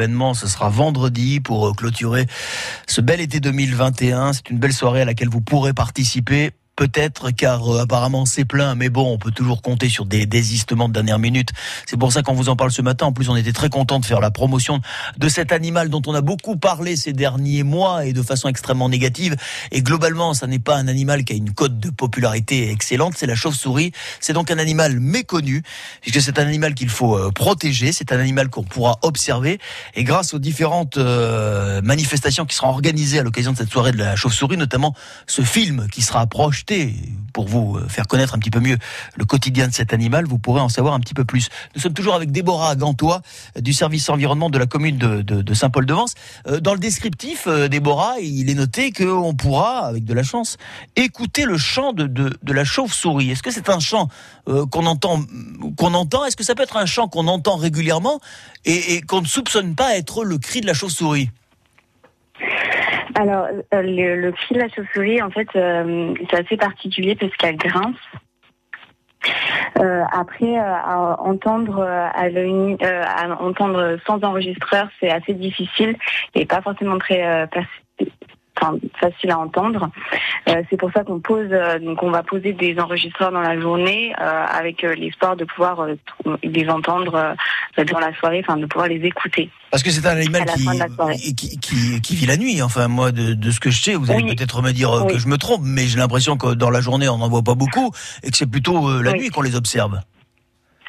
Ce sera vendredi pour clôturer ce bel été 2021. C'est une belle soirée à laquelle vous pourrez participer peut-être car euh, apparemment c'est plein, mais bon, on peut toujours compter sur des désistements de dernière minute. C'est pour ça qu'on vous en parle ce matin. En plus, on était très content de faire la promotion de cet animal dont on a beaucoup parlé ces derniers mois et de façon extrêmement négative. Et globalement, ça n'est pas un animal qui a une cote de popularité excellente, c'est la chauve-souris. C'est donc un animal méconnu, puisque c'est un animal qu'il faut euh, protéger, c'est un animal qu'on pourra observer. Et grâce aux différentes euh, manifestations qui seront organisées à l'occasion de cette soirée de la chauve-souris, notamment ce film qui sera proche pour vous euh, faire connaître un petit peu mieux le quotidien de cet animal, vous pourrez en savoir un petit peu plus. Nous sommes toujours avec Déborah Gantois euh, du service environnement de la commune de, Saint-Paul-de-Vence. Euh, dans le descriptif, Déborah, il est noté qu'on pourra, avec de la chance, écouter le chant de, la chauve-souris. Est-ce que c'est un chant qu'on entend, qu'on entend? Est-ce que ça peut être un chant qu'on entend régulièrement et, et qu'on ne soupçonne pas être le cri de la chauve-souris? Alors, euh, le, cri de la chauve-souris, en fait, euh, c'est assez particulier parce qu'elle grince. Euh, après, à entendre à entendre sans enregistreur, c'est assez difficile et pas forcément très facile à entendre. Euh, c'est pour ça qu'on pose, euh, donc on va poser des enregistreurs dans la journée euh, avec l'espoir de pouvoir les entendre dans la soirée, enfin de pouvoir les écouter. Parce que c'est un animal qui, qui, qui, vit la nuit. Enfin, moi, de, ce que je sais, vous allez peut-être me dire que je me trompe, mais j'ai l'impression que dans la journée, on n'en voit pas beaucoup et que c'est plutôt la nuit qu'on les observe.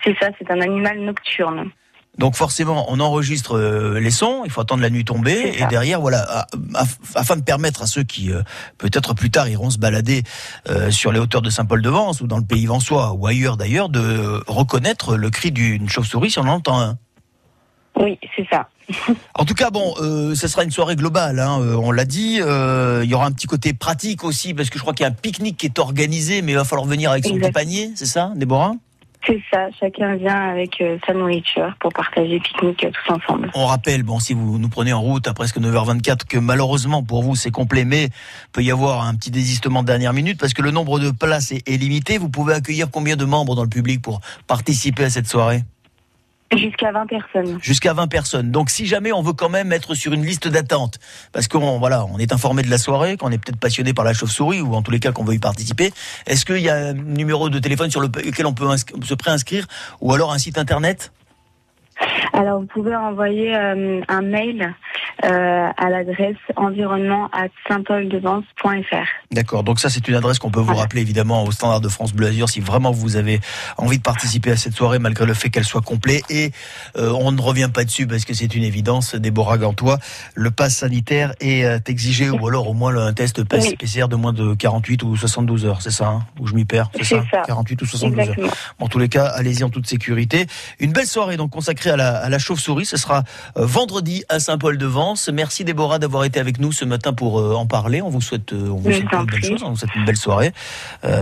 C'est ça, c'est un animal nocturne. Donc forcément, on enregistre euh, les sons, il faut attendre la nuit tomber, et derrière, voilà, afin de permettre à ceux qui, euh, peut-être plus tard, iront se balader euh, sur les hauteurs de Saint-Paul-de-Vence ou dans le pays vansois ou ailleurs d'ailleurs, de reconnaître le cri d'une chauve-souris si on en entend un. Oui, c'est ça. En tout cas, bon, euh, ce sera une soirée globale, hein, on l'a dit. il y aura un petit côté pratique aussi, parce que je crois qu'il y a un pique-nique qui est organisé, mais il va falloir venir avec son petit panier, c'est ça, Déborah? C'est ça, chacun vient avec euh, sa nourriture pour partager pique-nique euh, tous ensemble. On rappelle, bon, si vous nous prenez en route à presque 9h24, que malheureusement pour vous c'est complet, mais peut y avoir un petit désistement de dernière minute parce que le nombre de places est limité. Vous pouvez accueillir combien de membres dans le public pour participer à cette soirée? Jusqu'à 20 personnes. Jusqu'à 20 personnes. Donc si jamais on veut quand même être sur une liste d'attente, parce qu'on voilà, on est informé de la soirée, qu'on est peut-être passionné par la chauve-souris, ou en tous les cas qu'on veut y participer, est-ce qu'il y a un numéro de téléphone sur lequel on peut se préinscrire, ou alors un site internet? Alors, vous pouvez envoyer euh, un mail à l'adresse environnement D'accord, donc ça c'est une adresse qu'on peut vous rappeler évidemment au standard de France Bleu Azur si vraiment vous avez envie de participer à cette soirée malgré le fait qu'elle soit complète. Et euh, on ne revient pas dessus parce que c'est une évidence, Déborah Gantois, le pass sanitaire est exigé ou alors au moins un test PCR de moins de 48 ou 72 heures, c'est ça hein, Où je m'y perds, c'est ça, 48 ou 72 heures. en tous les cas, allez-y en toute sécurité. Une belle soirée donc consacrée à la, à la chauve-souris, ce sera euh, vendredi à Saint-Paul-de-Vence. Merci Déborah d'avoir été avec nous ce matin pour euh, en parler. On vous souhaite, euh, on vous souhaite une belle chose, on vous souhaite une belle soirée.